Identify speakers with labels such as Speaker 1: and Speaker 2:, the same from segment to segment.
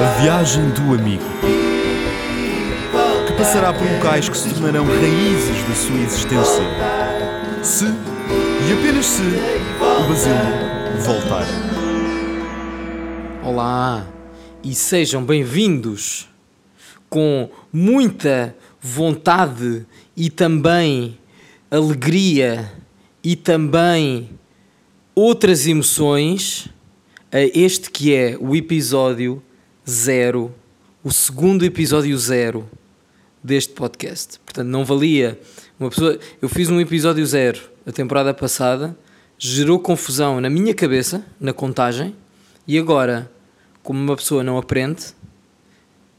Speaker 1: A viagem do amigo. Que passará por locais que se tornarão raízes da sua existência. Se, e apenas se, o Basílio voltar.
Speaker 2: Olá e sejam bem-vindos com muita vontade e também alegria e também outras emoções este que é o episódio zero, o segundo episódio zero deste podcast. Portanto, não valia uma pessoa. Eu fiz um episódio zero a temporada passada, gerou confusão na minha cabeça, na contagem, e agora, como uma pessoa não aprende,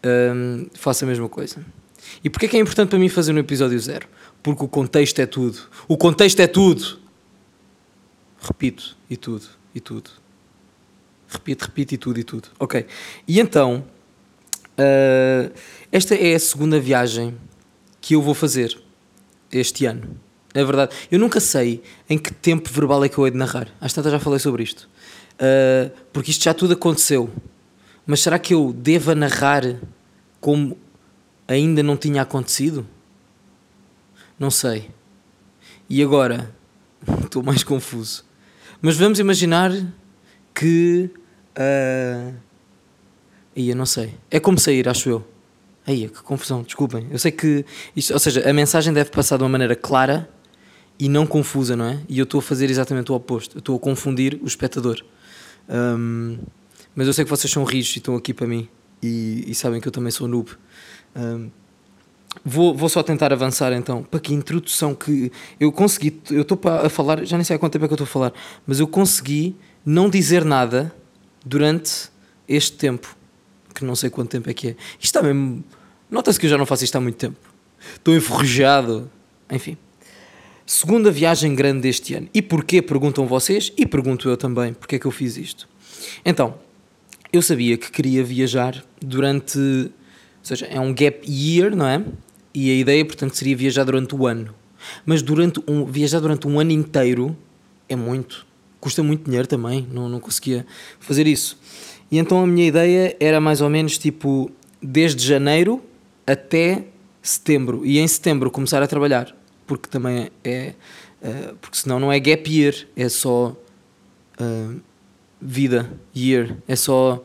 Speaker 2: hum, faço a mesma coisa. E porquê é que é importante para mim fazer no episódio zero? Porque o contexto é tudo. O contexto é tudo. Repito, e tudo, e tudo. Repito, repito, e tudo, e tudo. Ok. E então, uh, esta é a segunda viagem que eu vou fazer este ano. É verdade. Eu nunca sei em que tempo verbal é que eu hei de narrar. Às tantas já falei sobre isto. Uh, porque isto já tudo aconteceu. Mas será que eu devo narrar como ainda não tinha acontecido? Não sei. E agora? Estou mais confuso. Mas vamos imaginar que. Uh... Aí eu não sei. É como sair, acho eu. Aí, que confusão, desculpem. Eu sei que. Isto, ou seja, a mensagem deve passar de uma maneira clara e não confusa, não é? E eu estou a fazer exatamente o oposto. Eu estou a confundir o espectador. Um, mas eu sei que vocês são rijos e estão aqui para mim. E, e sabem que eu também sou noob. Um, Vou, vou só tentar avançar então. Para que introdução que eu consegui. Eu estou a falar, já nem sei há quanto tempo é que eu estou a falar, mas eu consegui não dizer nada durante este tempo. Que não sei quanto tempo é que é. Isto está mesmo. Nota-se que eu já não faço isto há muito tempo. Estou enferrujado. Enfim. Segunda viagem grande deste ano. E porquê? Perguntam vocês e pergunto eu também. Porquê é que eu fiz isto? Então, eu sabia que queria viajar durante ou seja, é um gap year, não é? E a ideia, portanto, seria viajar durante o ano. Mas durante um, viajar durante um ano inteiro é muito. Custa muito dinheiro também, não, não conseguia fazer isso. E então a minha ideia era mais ou menos tipo desde janeiro até setembro. E em setembro começar a trabalhar. Porque também é. Uh, porque senão não é gap year, é só uh, vida, year. É só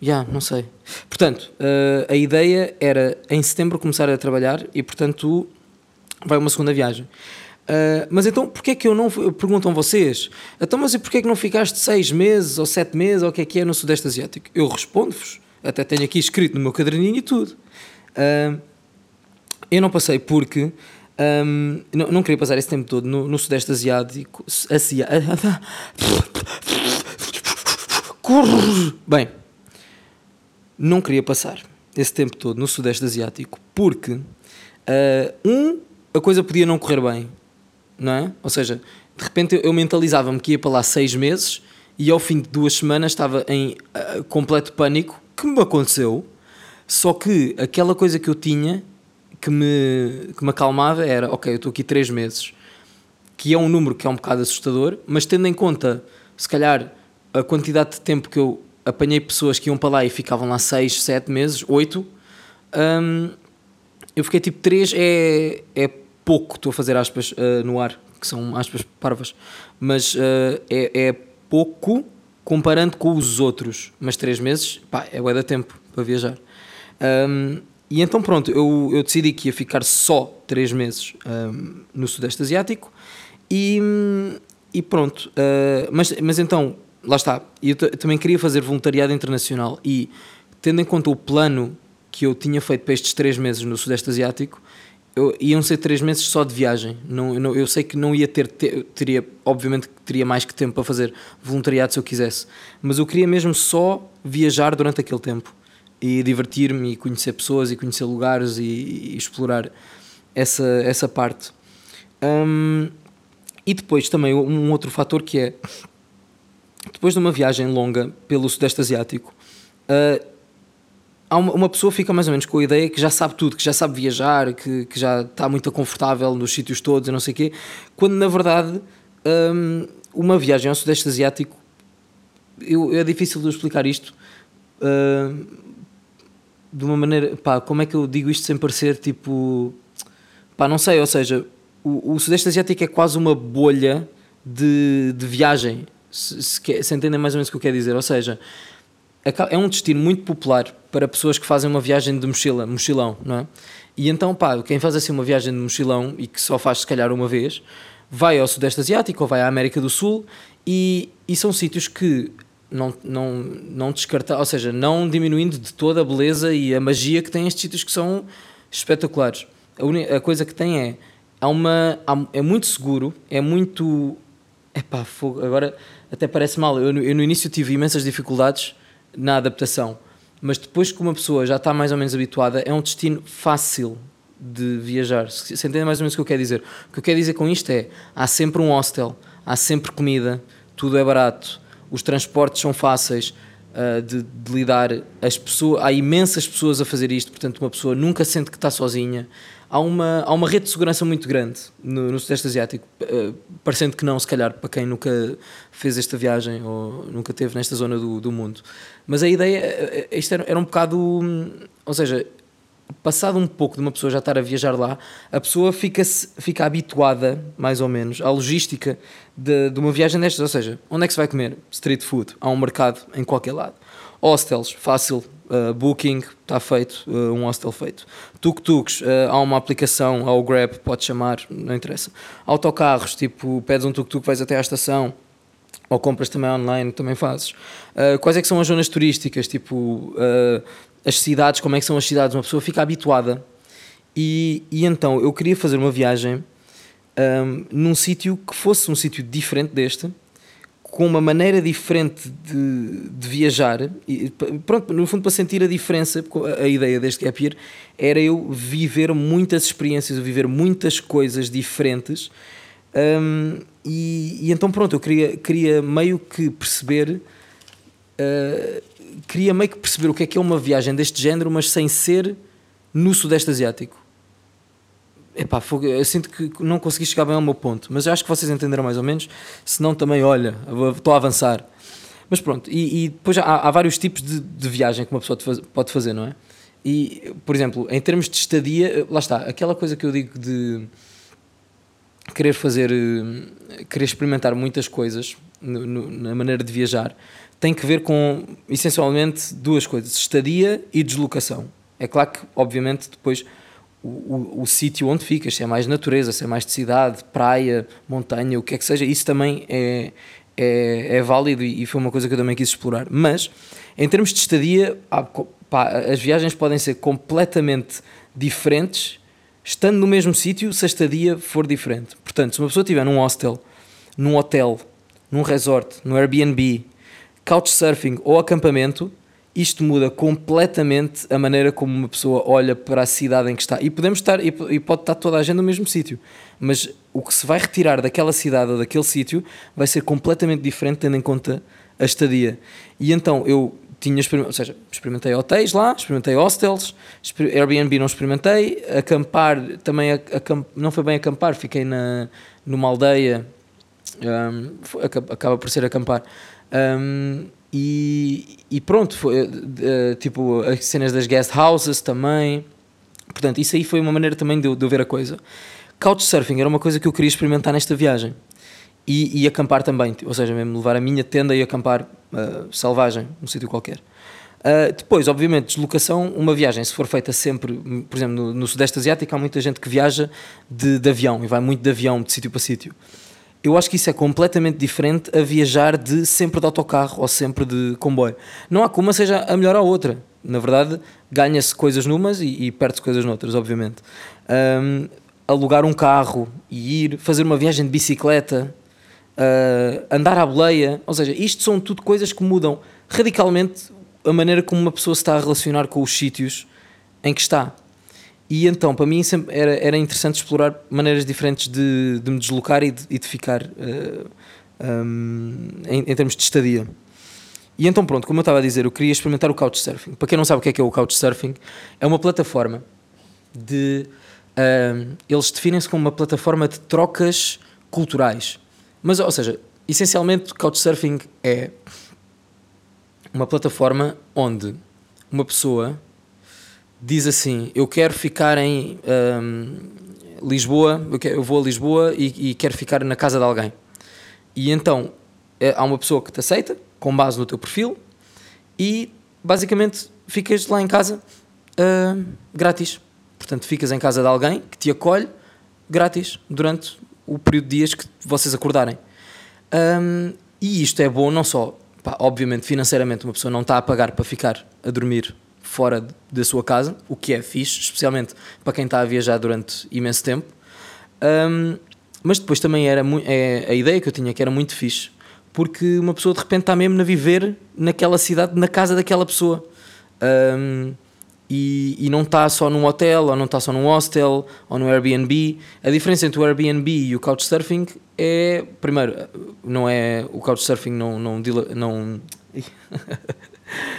Speaker 2: já, yeah, não sei. Portanto, uh, a ideia era em setembro começar a trabalhar e, portanto, vai uma segunda viagem. Uh, mas então, porquê é que eu não. Perguntam vocês, então, mas e porquê é que não ficaste seis meses ou sete meses ou o que é que é no Sudeste Asiático? Eu respondo-vos, até tenho aqui escrito no meu caderninho e tudo. Uh, eu não passei porque. Um, não, não, queria passar esse tempo todo no, no Sudeste Asiático. Asiático. Bem, não queria passar esse tempo todo no Sudeste Asiático porque, uh, um, a coisa podia não correr bem, não é? Ou seja, de repente eu mentalizava-me que ia para lá seis meses e ao fim de duas semanas estava em uh, completo pânico, que me aconteceu, só que aquela coisa que eu tinha que me, que me acalmava era, ok, eu estou aqui três meses, que é um número que é um bocado assustador, mas tendo em conta, se calhar, a quantidade de tempo que eu apanhei pessoas que iam para lá e ficavam lá 6, 7 meses, 8. Um, eu fiquei tipo 3 é, é pouco, estou a fazer aspas uh, no ar, que são aspas parvas, mas uh, é, é pouco comparando com os outros. Mas 3 meses, pá, é bué da tempo para viajar. Um, e então pronto, eu, eu decidi que ia ficar só 3 meses um, no Sudeste Asiático e, e pronto. Uh, mas, mas então lá está, eu também queria fazer voluntariado internacional e, tendo em conta o plano que eu tinha feito para estes três meses no Sudeste Asiático, eu, iam ser três meses só de viagem. Não, não, eu sei que não ia ter, ter, teria, obviamente teria mais que tempo para fazer voluntariado se eu quisesse, mas eu queria mesmo só viajar durante aquele tempo e divertir-me e conhecer pessoas e conhecer lugares e, e explorar essa, essa parte. Um, e depois também um outro fator que é depois de uma viagem longa pelo Sudeste Asiático, uh, uma, pessoa fica mais ou menos com a ideia que já sabe tudo, que já sabe viajar, que, que já está muito confortável nos sítios todos e não sei o quê, quando na verdade um, uma viagem ao Sudeste Asiático eu, é difícil de eu explicar isto uh, de uma maneira. Pá, como é que eu digo isto sem parecer tipo. Pá, não sei, ou seja, o, o Sudeste Asiático é quase uma bolha de, de viagem, se, se, se entendem mais ou menos o que eu quero dizer. Ou seja, é um destino muito popular para pessoas que fazem uma viagem de mochila, mochilão, não é? E então, pá, quem faz assim uma viagem de mochilão e que só faz se calhar uma vez, vai ao Sudeste Asiático ou vai à América do Sul e, e são sítios que não, não, não descartar, ou seja, não diminuindo de toda a beleza e a magia que têm estes sítios que são espetaculares. A, a coisa que tem é, há uma, há, é muito seguro, é muito. Epá, fogo, agora até parece mal. Eu, eu no início tive imensas dificuldades na adaptação, mas depois que uma pessoa já está mais ou menos habituada, é um destino fácil de viajar. Se, entende mais ou menos o que eu quero dizer. O que eu quero dizer com isto é: há sempre um hostel, há sempre comida, tudo é barato, os transportes são fáceis. Uh, de, de, lidar as pessoas há imensas pessoas a fazer isto portanto uma pessoa nunca sente que está sozinha há uma, há uma rede de segurança muito grande no, no Sudeste Asiático, uh, parecendo que não, se calhar, para quem nunca fez esta viagem ou nunca esteve nesta zona do, do mundo. Mas a ideia, eh, eh, isto era, era um bocado, ou seja, passado um pouco de uma pessoa já estar a viajar lá, a pessoa fica, fica habituada, mais ou menos, à logística de, de uma viagem destas. Ou seja, onde é que se vai comer? Street food. Há um mercado em qualquer lado. Hostels, fácil, Uh, booking, está feito, uh, um hostel feito. Tuk-tuks, uh, há uma aplicação, há o Grab, pode chamar, não interessa. Autocarros, tipo, pedes um tuk-tuk, vais até à estação, ou compras também online, também fazes. quais é que são as zonas turísticas, tipo, as cidades, como é que são as cidades, uma pessoa fica habituada. E, e então, eu queria fazer uma viagem um, num sítio que fosse um sítio diferente deste, com uma maneira diferente de, de, viajar, e, pronto, no fundo para sentir a diferença, a, ideia deste gap year era eu viver muitas experiências, viver muitas coisas diferentes, um, e, e, então pronto, eu queria, queria meio que perceber, uh, queria meio que perceber o que é que é uma viagem deste género, mas sem ser no Sudeste Asiático. Epá, eu sinto que não consegui chegar bem ao meu ponto, mas acho que vocês entenderam mais ou menos. Se não, também, olha, estou a avançar. Mas pronto, e, e depois há, há, vários tipos de, de, viagem que uma pessoa pode fazer, não é? E, por exemplo, em termos de estadia, lá está, aquela coisa que eu digo de querer fazer, eh, querer experimentar muitas coisas no, no, na maneira de viajar, tem que ver com, essencialmente, duas coisas: estadia e deslocação. É claro que, obviamente, depois o, o, o sítio onde ficas, se é mais natureza, se é mais de cidade, praia, montanha, o que é que seja, isso também é, é, é válido e, foi uma coisa que eu também quis explorar. Mas, em termos de estadia, há, pá, as viagens podem ser completamente diferentes, estando no mesmo sítio, se a estadia for diferente. Portanto, se uma pessoa estiver num hostel, num hotel, num resort, no Airbnb, couchsurfing ou acampamento, isto muda completamente a maneira como uma pessoa olha para a cidade em que está. E podemos estar, e pode estar toda a gente no mesmo sítio, mas o que se vai retirar daquela cidade ou daquele sítio vai ser completamente diferente, tendo em conta a estadia. E então eu tinha ou seja, experimentei hotéis lá, experimentei hostels, Airbnb não experimentei, acampar também acamp, não foi bem acampar, fiquei na, numa aldeia, um, acaba por ser acampar. Um, e, e pronto, foi, uh, tipo as cenas das guest houses também. Portanto, isso aí foi uma maneira também de de eu ver a coisa. Couchsurfing era uma coisa que eu queria experimentar nesta viagem. E, e acampar também, ou seja, mesmo levar a minha tenda e acampar uh, selvagem, num sítio qualquer. Uh, depois, obviamente, deslocação, uma viagem, se for feita sempre, por exemplo, no, no Sudeste Asiático, há muita gente que viaja de, de avião e vai muito de avião de sítio para sítio eu acho que isso é completamente diferente a viajar de sempre de autocarro ou sempre de comboio. Não há como seja a melhor a outra. Na verdade, ganha-se coisas numas e, e perde-se coisas noutras, obviamente. Um, alugar um carro e ir fazer uma viagem de bicicleta, uh, andar à boleia, ou seja, isto são tudo coisas que mudam radicalmente a maneira como uma pessoa se está a relacionar com os sítios em que está. E então, para mim, era, era interessante explorar maneiras diferentes de, de me deslocar e de, e de ficar uh, eh, um, em, em, termos de estadia. E então, pronto, como eu estava a dizer, eu queria experimentar o Couchsurfing. Para quem não sabe o que é, que é o Couchsurfing, é uma plataforma de. Uh, eles definem-se como uma plataforma de trocas culturais. Mas, ou seja, essencialmente, Couchsurfing é uma plataforma onde uma pessoa diz assim: Eu quero ficar em hum, Lisboa, eu, quero- eu vou a Lisboa e, e quero ficar na casa de alguém. E então eh, há uma pessoa que te aceita, com base no teu perfil, e basicamente ficas lá em casa hum, grátis. Portanto, ficas em casa de alguém que te acolhe grátis durante o período de dias que vocês acordarem. Hum, e isto é bom não só, pá, obviamente, financeiramente, uma pessoa não está a pagar para ficar a dormir fora da sua casa, o que é fixe, especialmente para quem está a viajar durante imenso tempo. Hum, mas depois também era é, a ideia que eu tinha que era muito fixe, porque uma pessoa de repente está mesmo a viver naquela cidade, na casa daquela pessoa. Hum, e, e não está só num hotel, ou não está só num hostel, ou no Airbnb. A diferença entre o Airbnb e o Couchsurfing é, primeiro, não é o Couchsurfing não não não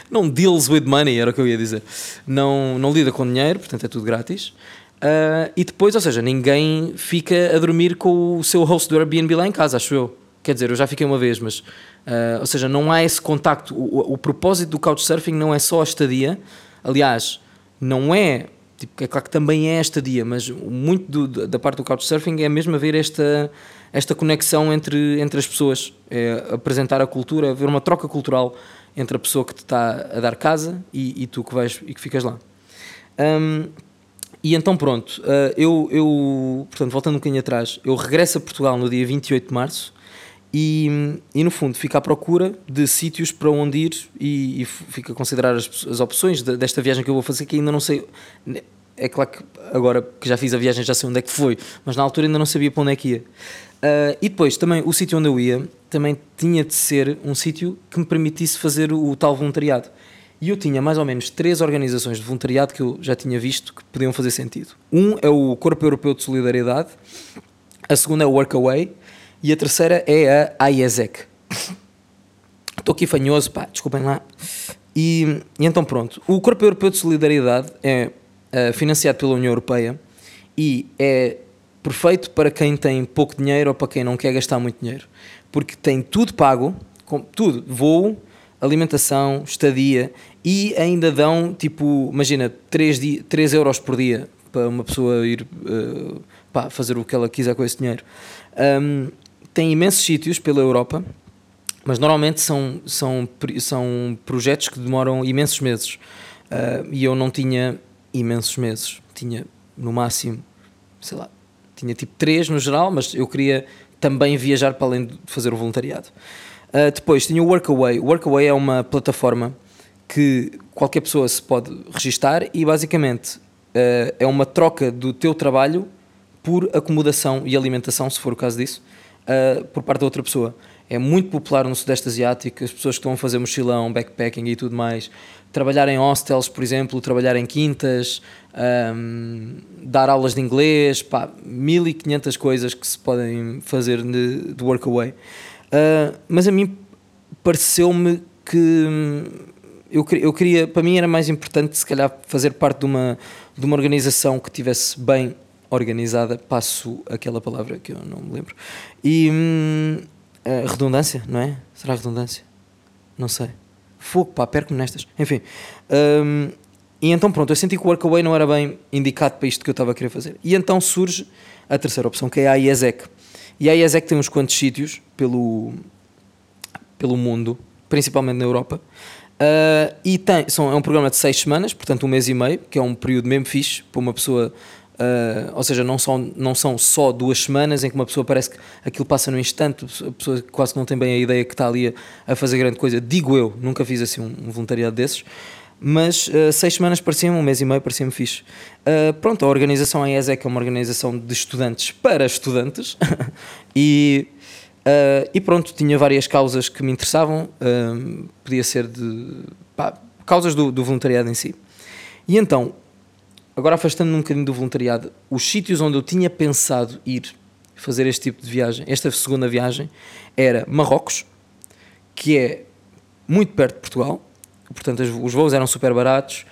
Speaker 2: não deals with money, era o que eu ia dizer. Não não lida com dinheiro, portanto é tudo grátis. Ah, e depois, ou seja, ninguém fica a dormir com o seu host do Airbnb lá em casa, acho eu. Quer dizer, eu já fiquei uma vez, mas. ah, ou seja, não há esse contacto. O, o- o propósito do Couchsurfing não é só a estadia. Aliás, não é. Tipo, é claro que também é a estadia, mas muito do- da parte do Couchsurfing é mesmo haver esta, esta conexão entre, entre as pessoas. É apresentar a cultura, haver uma troca cultural entre a pessoa que te está a dar casa e, e tu que vais e que ficas lá. Hum, e então pronto, uh, eu, eu, portanto, voltando um bocadinho atrás, eu regresso a Portugal no dia 28 de março e, e no fundo fico à procura de sítios para onde ir e, e f- fico a considerar as, as opções de- desta viagem que eu vou fazer que ainda não sei. É claro que agora que já fiz a viagem já sei onde é que foi, mas na altura ainda não sabia para onde é que ia. Uh, e depois também o sítio onde eu ia também tinha de ser um sítio que me permitisse fazer o, o tal voluntariado. E eu tinha mais ou menos três organizações de voluntariado que eu já tinha visto que podiam fazer sentido. Um é o Corpo Europeu de Solidariedade, a segunda é o Workaway e a terceira é a IESEC. Estou aqui fanhoso, pá, desculpem lá. E, e então pronto, o Corpo Europeu de Solidariedade é eh, financiado pela União Europeia e é perfeito para quem tem pouco dinheiro ou para quem não quer gastar muito dinheiro, porque tem tudo pago, tudo, voo, alimentação, estadia e ainda dão tipo, imagina, 3, di 3 euros por dia para uma pessoa ir eh, pá, fazer o que ela quiser com esse dinheiro. Ahm, tem imensos sítios pela Europa, mas normalmente são, são, são projetos que demoram imensos meses. Ah, e eu não tinha imensos meses, tinha no máximo, sei lá, tinha tipo três no geral, mas eu queria também viajar para além de fazer o voluntariado. Ah, depois tinha o Workaway. O Workaway é uma plataforma que qualquer pessoa se pode registar e basicamente ah, é uma troca do teu trabalho por acomodação e alimentação, se for o caso disso, ah, por parte da outra pessoa. É muito popular no Sudeste Asiático, as pessoas que estão a fazer mochilão, backpacking e tudo mais, trabalhar em hostels, por exemplo, trabalhar em quintas, ahm, dar aulas de inglês, pá, 1500 coisas que se podem fazer de, de workaway. Ah, mas a mim pareceu-me que hum, eu, eu queria, para mim era mais importante se calhar fazer parte de uma, de uma organização que tivesse bem organizada, passo aquela palavra que eu não me lembro, e hum, redundância, não é? Será redundância? Não sei. Fogo, pá, perco-me nestas. Enfim. hum, e então pronto, eu senti que o Workaway não era bem indicado para isto que eu estava a querer fazer. E então surge a terceira opção, que é a IESEC. E a IESEC tem uns quantos sítios pelo, pelo mundo, principalmente na Europa. Uh, e tem, são, é um programa de seis semanas, portanto um mês e meio, que é um período mesmo fixe para uma pessoa. uh, ou seja, não são, não são só duas semanas em que uma pessoa parece que aquilo passa no instante, a pessoa quase não tem bem a ideia que está ali a, a fazer grande coisa. Digo eu, nunca fiz assim um, um voluntariado desses, mas uh, seis semanas parecia-me, um mês e meio parecia-me fixe. Uh, pronto, a organização AESEC é uma organização de estudantes para estudantes e. Uh, e pronto, tinha várias causas que me interessavam, podia ser de pá, causas do, do voluntariado em si. E então, agora afastando-me um bocadinho do voluntariado, os sítios onde eu tinha pensado ir fazer este tipo de viagem, esta segunda viagem, era Marrocos, que é muito perto de Portugal, portanto os voos eram super baratos,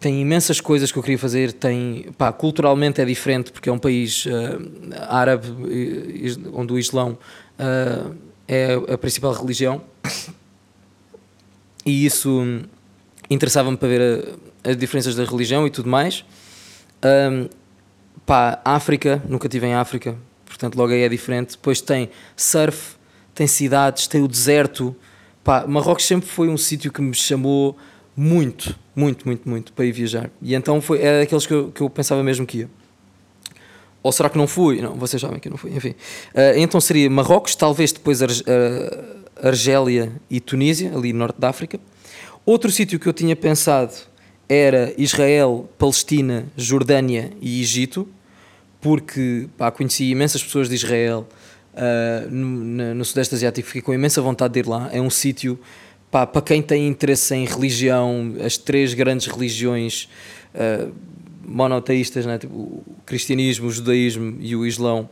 Speaker 2: tem imensas coisas que eu queria fazer, tem, pá, culturalmente é diferente porque é um país ah, árabe onde o Islão ah, é a principal religião e isso hum, interessava-me para ver a, as diferenças da religião e tudo mais. Um, pá, África, nunca estive em África, portanto logo aí é diferente. Depois tem surf, tem cidades, tem o deserto. Pá, Marrocos sempre foi um sítio que me chamou muito, muito, muito, muito para ir viajar. E então foi, era daqueles que eu, que eu pensava mesmo que ia. Ou será que não fui? Não, vocês sabem que não fui, enfim. Uh, então seria Marrocos, talvez depois Ar uh, Argélia e Tunísia, ali no norte da África. Outro sítio que eu tinha pensado era Israel, Palestina, Jordânia e Egito, porque pá, conheci imensas pessoas de Israel uh, no, no, Sudeste Asiático, fiquei com imensa vontade de ir lá. É um sítio para quem tem interesse em religião, as três grandes religiões uh, monoteístas, né? tipo, o cristianismo, o judaísmo e o islão,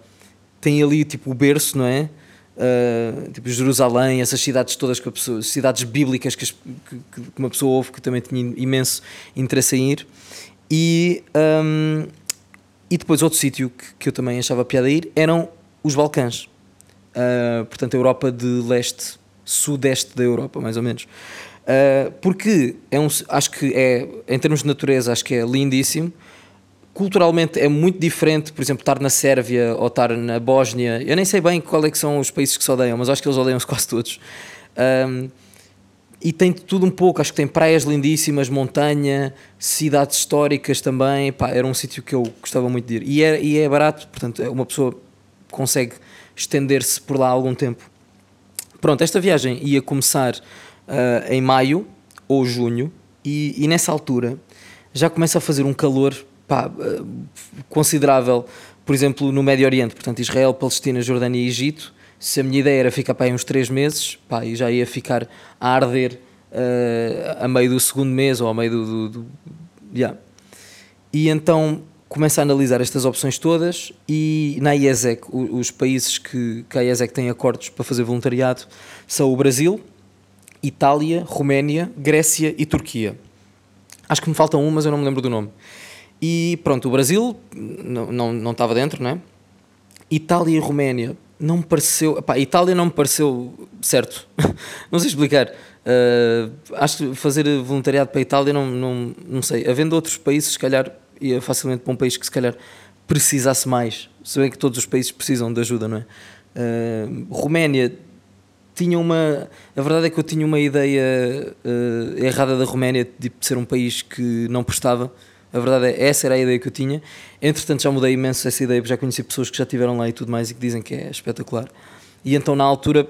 Speaker 2: tem ali tipo o berço, não é? Uh, tipo Jerusalém, essas cidades todas, que pessoa, cidades bíblicas que, que, que, uma pessoa ouve que também tinha imenso interesse em ir. E, um, e depois outro sítio que, que eu também achava piada ir eram os Balcãs. Uh, portanto, a Europa de leste, sudeste da Europa, mais ou menos. Uh, porque é um, acho que é, em termos de natureza, acho que é lindíssimo culturalmente é muito diferente, por exemplo, estar na Sérvia ou estar na Bósnia. Eu nem sei bem qual é que são os países que se odeiam, mas acho que eles odeiam-se quase todos. Um, e tem tudo um pouco, acho que tem praias lindíssimas, montanha, cidades históricas também. Pá, era um sítio que eu gostava muito de ir. E é, e é barato, portanto, uma pessoa consegue estender-se por lá algum tempo. Pronto, esta viagem ia começar uh, em maio ou junho, e, e nessa altura já começa a fazer um calor pá, eh, considerável, por exemplo, no Médio Oriente, portanto, Israel, Palestina, Jordânia e Egito. Se a minha ideia era ficar para aí uns 3 meses, pá, e já ia ficar a arder uh, a meio do segundo mês ou a meio do. do, do yeah. E então começa a analisar estas opções todas e na IESEC, os países que, que a IESEC tem acordos para fazer voluntariado são o Brasil, Itália, Roménia, Grécia e Turquia. Acho que me faltam um, mas eu não me lembro do nome. E pronto, o Brasil não, não, não estava dentro, né? Itália e Roménia não me pareceu. Pá, Itália não me pareceu certo. não sei explicar. Uh, acho que fazer voluntariado para a Itália não, não, não sei. Havendo outros países, se calhar ia facilmente para um país que se calhar precisasse mais. Se bem que todos os países precisam de ajuda, não é? Uh, Roménia tinha uma. A verdade é que eu tinha uma ideia uh, errada da Roménia de ser um país que não prestava a verdade é, essa era a ideia que eu tinha. Entretanto, já mudei imenso essa ideia, já conheci pessoas que já estiveram lá e tudo mais e que dizem que é espetacular. E então, na altura,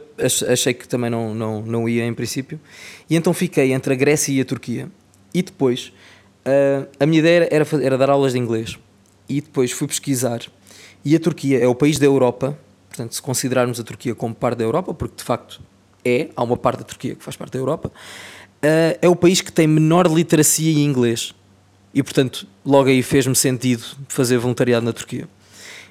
Speaker 2: achei que também não, não, não ia em princípio. E então fiquei entre a Grécia e a Turquia. E depois, uh, a minha ideia era, era dar aulas de inglês. E depois fui pesquisar. E a Turquia é o país da Europa, portanto, se considerarmos a Turquia como parte da Europa, porque de facto é, há uma parte da Turquia que faz parte da Europa, uh, é o país que tem menor literacia em inglês e portanto logo aí fez-me sentido fazer voluntariado na Turquia.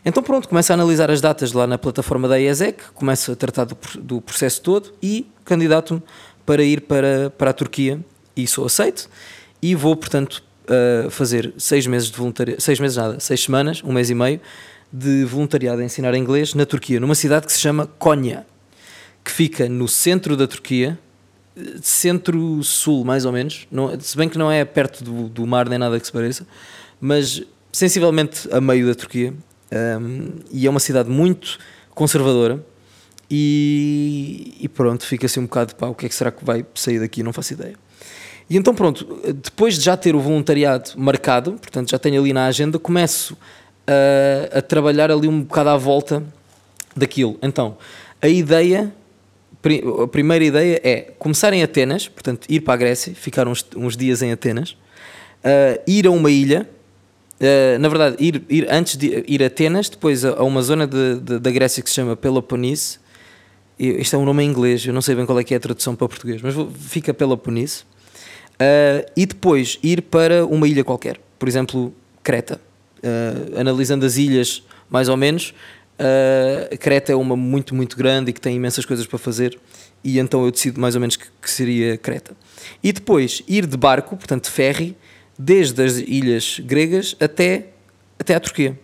Speaker 2: Então pronto, começo a analisar as datas lá na plataforma da IESEC, começo a tratar do, do processo todo e candidato-me para ir para, para a Turquia e sou aceito e vou portanto uh, fazer seis meses de voluntariado, seis meses nada, seis semanas, um mês e meio de voluntariado a ensinar inglês na Turquia, numa cidade que se chama Konya, que fica no centro da Turquia, centro-sul, mais ou menos. Não, se bem que não é perto do, do, mar nem nada que se pareça, mas sensivelmente a meio da Turquia. Um, e é uma cidade muito conservadora. E, e, pronto, fica assim um bocado, pá, o que é que será que vai sair daqui? Não faço ideia. E então, pronto, depois de já ter o voluntariado marcado, portanto, já tenho ali na agenda, começo a, a trabalhar ali um bocado à volta daquilo. Então, a ideia a primeira ideia é começar em Atenas, portanto, ir para a Grécia, ficar uns, uns dias em Atenas, uh, ir a uma ilha, uh, na verdade, ir, ir antes de ir a Atenas, depois a, a uma zona de, de, da Grécia que se chama Peloponnese. Isto é um nome em inglês, eu não sei bem qual é que é a tradução para português, mas vou, fica Peloponnese. Uh, e depois ir para uma ilha qualquer, por exemplo, Creta. analisando as ilhas, mais ou menos, Uh, Creta é uma muito, muito grande e que tem imensas coisas para fazer, e então eu decido mais ou menos que, que seria Creta. E depois ir de barco, portanto de ferry, desde as ilhas gregas até, até à Turquia.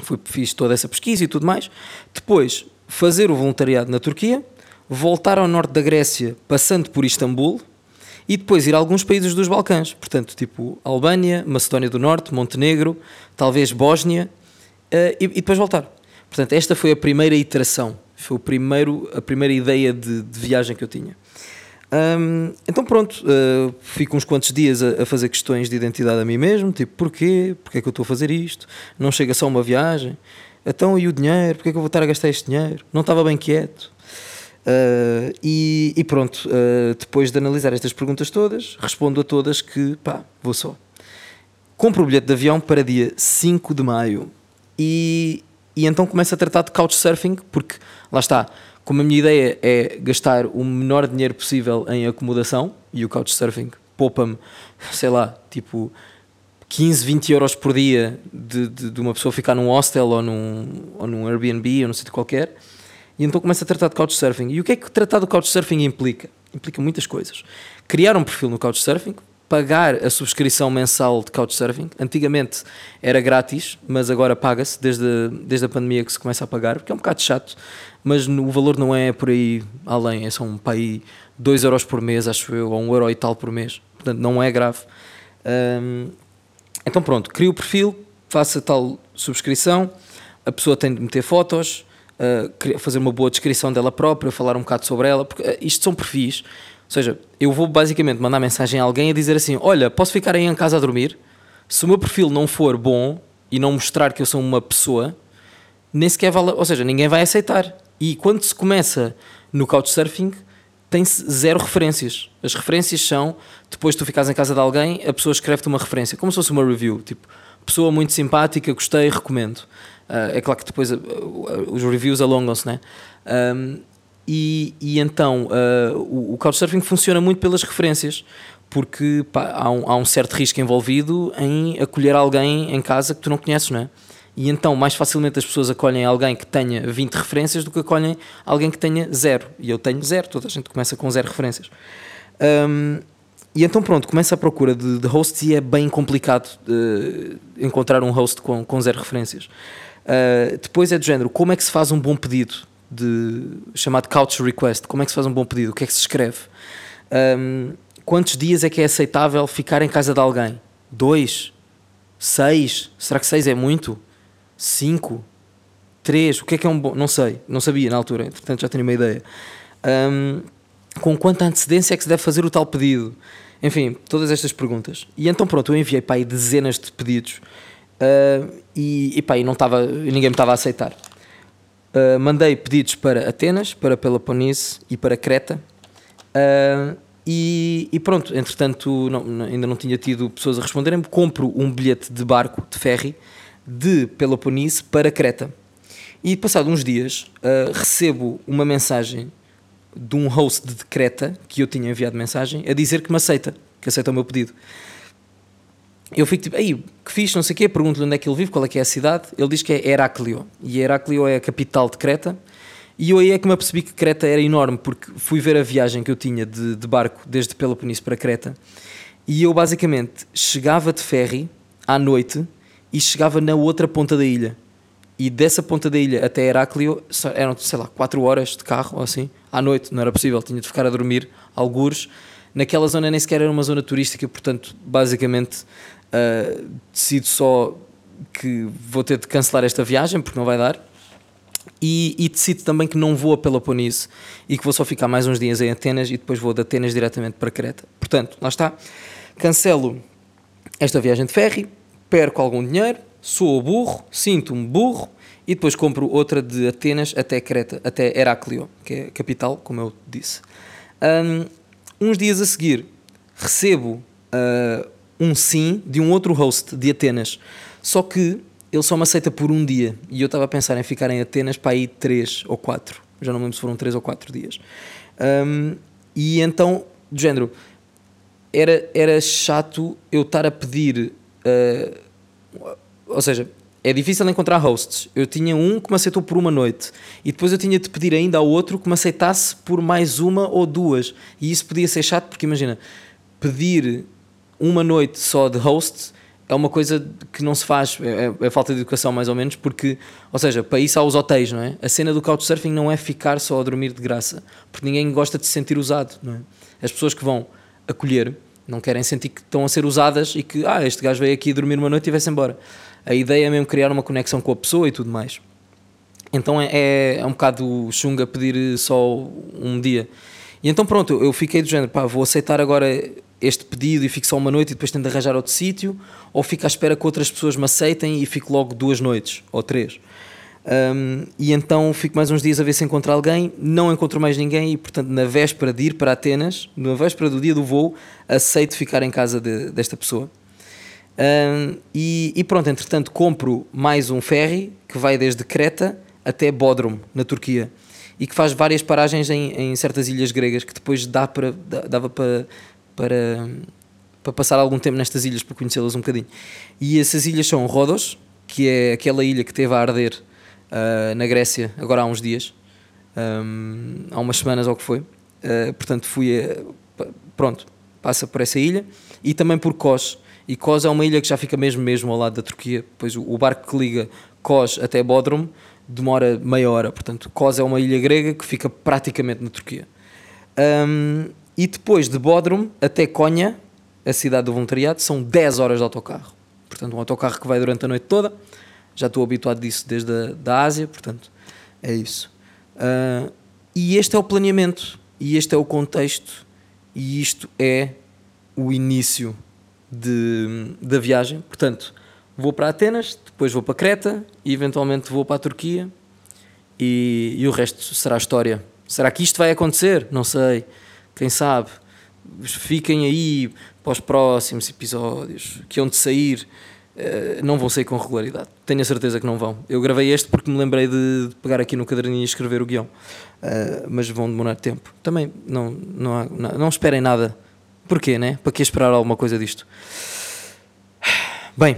Speaker 2: Fui, fiz toda essa pesquisa e tudo mais. Depois fazer o voluntariado na Turquia, voltar ao norte da Grécia, passando por Istambul, e depois ir a alguns países dos Balcãs, portanto, tipo Albânia, Macedónia do Norte, Montenegro, talvez Bósnia, uh, e, e, depois voltar. Portanto, esta foi a primeira iteração, foi o primeiro, a primeira ideia de, de viagem que eu tinha. Um, então pronto, uh, fico uns quantos dias a, a, fazer questões de identidade a mim mesmo, tipo, porquê? Porquê é que eu estou a fazer isto? Não chega só uma viagem? Então, e o dinheiro? Porquê é que eu vou estar a gastar este dinheiro? Não estava bem quieto? Uh, e, e, pronto, uh, depois de analisar estas perguntas todas, respondo a todas que, pá, vou só. Compro o bilhete de avião para dia 5 de maio e, e então começo a tratar de couchsurfing, porque, lá está, como a minha ideia é gastar o menor dinheiro possível em acomodação, e o couchsurfing poupa-me, sei lá, tipo 15, 20 euros por dia de, de, de, uma pessoa ficar num hostel ou num, ou num Airbnb ou num sítio qualquer, e então começo a tratar de couchsurfing. E o que é que tratar do couchsurfing implica? Implica muitas coisas. Criar um perfil no couchsurfing, pagar a subscrição mensal de Couchsurfing. Antigamente era grátis, mas agora paga-se desde, desde a pandemia que se começa a pagar, porque é um bocado chato, mas o valor não é por aí além, é só um pai 2 euros por mês, acho eu, ou 1 um euro e tal por mês, portanto não é grave. Então pronto, crio o perfil, faço a tal subscrição, a pessoa tem de meter fotos, uh, fazer uma boa descrição dela própria, falar um bocado sobre ela, porque uh, isto são perfis ou seja, eu vou basicamente mandar mensagem a alguém a dizer assim: Olha, posso ficar aí em casa a dormir? Se o meu perfil não for bom e não mostrar que eu sou uma pessoa, nem sequer vale. Ou seja, ninguém vai aceitar. E quando se começa no Couchsurfing, tem-se zero referências. As referências são, depois tu ficas em casa de alguém, a pessoa escreve-te uma referência, como se fosse uma review. Tipo, pessoa muito simpática, gostei, recomendo. Uh, é claro que depois uh, os reviews alongam-se, né? Um, e, e então uh, o, o Couchsurfing funciona muito pelas referências, porque pá, há, um, há um certo risco envolvido em acolher alguém em casa que tu não conheces, não é? E então mais facilmente as pessoas acolhem alguém que tenha 20 referências do que acolhem alguém que tenha zero. E eu tenho zero, toda a gente começa com zero referências. Um, e então pronto, começa a procura de, de hosts e é bem complicado uh, encontrar um host com, com zero referências. Uh, depois é do género, como é que se faz um bom pedido? de chamado couch request. Como é que se faz um bom pedido? O que é que se escreve? Um, quantos dias é que é aceitável ficar em casa de alguém? Dois? Seis? Será que seis é muito? Cinco? Três? O que é que é um bom? Não sei, não sabia na altura, portanto já tenho uma ideia. Um, com quanta antecedência é que se deve fazer o tal pedido? Enfim, todas estas perguntas. E então pronto, eu enviei para aí dezenas de pedidos uh, e, e, não estava, ninguém me estava a aceitar. Uh, mandei pedidos para Atenas, para Peloponnese e para Creta. Uh, e, e, pronto, entretanto, não, ainda não tinha tido pessoas a responderem. Compro um bilhete de barco, de ferry, de Peloponnese para Creta. E passado uns dias, uh, recebo uma mensagem de um host de Creta, que eu tinha enviado mensagem, a dizer que me aceita, que aceita o meu pedido eu fico tipo, aí, que fiz, não sei o quê, pergunto-lhe onde é que ele vive, qual é que é a cidade, ele diz que é Heráclio, e Heráclio é a capital de Creta, e eu aí é que me apercebi que Creta era enorme, porque fui ver a viagem que eu tinha de, de barco, desde Peloponeso para Creta, e eu basicamente chegava de ferry à noite e chegava na outra ponta da ilha. E dessa ponta da ilha até Heráclio eram, sei lá, 4 horas de carro ou assim, à noite, não era possível, tinha de ficar a dormir, algures. Naquela zona nem sequer era uma zona turística, portanto, basicamente uh, decido só que vou ter de cancelar esta viagem porque não vai dar. E, e, decido também que não vou a Peloponneso e que vou só ficar mais uns dias em Atenas e depois vou de Atenas diretamente para Creta. Portanto, lá está. Cancelo esta viagem de ferry, perco algum dinheiro, sou burro, sinto-me burro e depois compro outra de Atenas até Creta, até Heráclio, que é a capital, como eu disse. Um, uns dias a seguir recebo uh, um sim de um outro host de Atenas. Só que ele só me aceita por um dia. E eu estava a pensar em ficar em Atenas para aí três ou quatro. Já não me lembro se foram três ou quatro dias. Um, e então, do género, era, era chato eu estar a pedir. Uh, ou seja, é difícil encontrar hosts. Eu tinha um que me aceitou por uma noite e depois eu tinha de pedir ainda ao outro que me aceitasse por mais uma ou duas. E isso podia ser chato porque imagina, pedir uma noite só de host é uma coisa que não se faz, é, é, é, falta de educação mais ou menos, porque, ou seja, para isso há os hotéis, não é? A cena do couchsurfing não é ficar só a dormir de graça, porque ninguém gosta de se sentir usado, não é? As pessoas que vão acolher, não querem sentir que estão a ser usadas e que, ah, este gajo veio aqui dormir uma noite e vai-se embora. A ideia é mesmo criar uma conexão com a pessoa e tudo mais. Então é, é, é um bocado chunga pedir só um dia. E então pronto, eu fiquei do género, pá, vou aceitar agora este pedido e fico só uma noite e depois tento arranjar outro sítio, ou fico à espera que outras pessoas me aceitem e fico logo duas noites ou três. Um, e então fico mais uns dias a ver se encontro alguém, não encontro mais ninguém e, portanto, na véspera de ir para Atenas, na véspera do dia do voo, aceito ficar em casa de, desta pessoa. Um, e, e, pronto, entretanto, compro mais um ferry que vai desde Creta até Bodrum, na Turquia, e que faz várias paragens em, em certas ilhas gregas que depois dá para, dava para, para, para passar algum tempo nestas ilhas para conhecê-las um bocadinho. E essas ilhas são Rodos, que é aquela ilha que teve a arder uh, na Grécia, agora há uns dias, um, há umas semanas ou que foi. Uh, portanto, fui. A, pronto, passa por essa ilha e também por Kos. E Kos é uma ilha que já fica mesmo mesmo ao lado da Turquia. Pois o, o barco que liga Kos até Bodrum demora meia hora. Portanto, Kos é uma ilha grega que fica praticamente na Turquia. Um, e depois de Bodrum até Conha, a cidade do voluntariado, são 10 horas de autocarro. Portanto, um autocarro que vai durante a noite toda já estou habituado disso desde a da Ásia, portanto, é isso. Uh, e este é o planeamento, e este é o contexto, e isto é o início de, da viagem. Portanto, vou para Atenas, depois vou para Creta e eventualmente vou para a Turquia e, e o resto será história. Será que isto vai acontecer? Não sei. Quem sabe? Fiquem aí para os próximos episódios que hão de sair. Eh, não vão sair com regularidade. Tenho a certeza que não vão. Eu gravei este porque me lembrei de pegar aqui no caderninho e escrever o guião. Uh, mas vão demorar tempo. Também não, não, há, não esperem nada. Porquê, né? Para que esperar alguma coisa disto? Bem,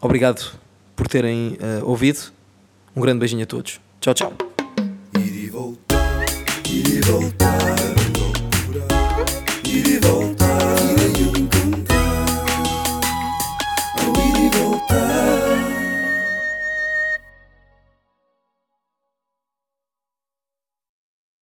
Speaker 2: obrigado por terem uh, ouvido. Um grande beijinho a todos. Tchau, tchau.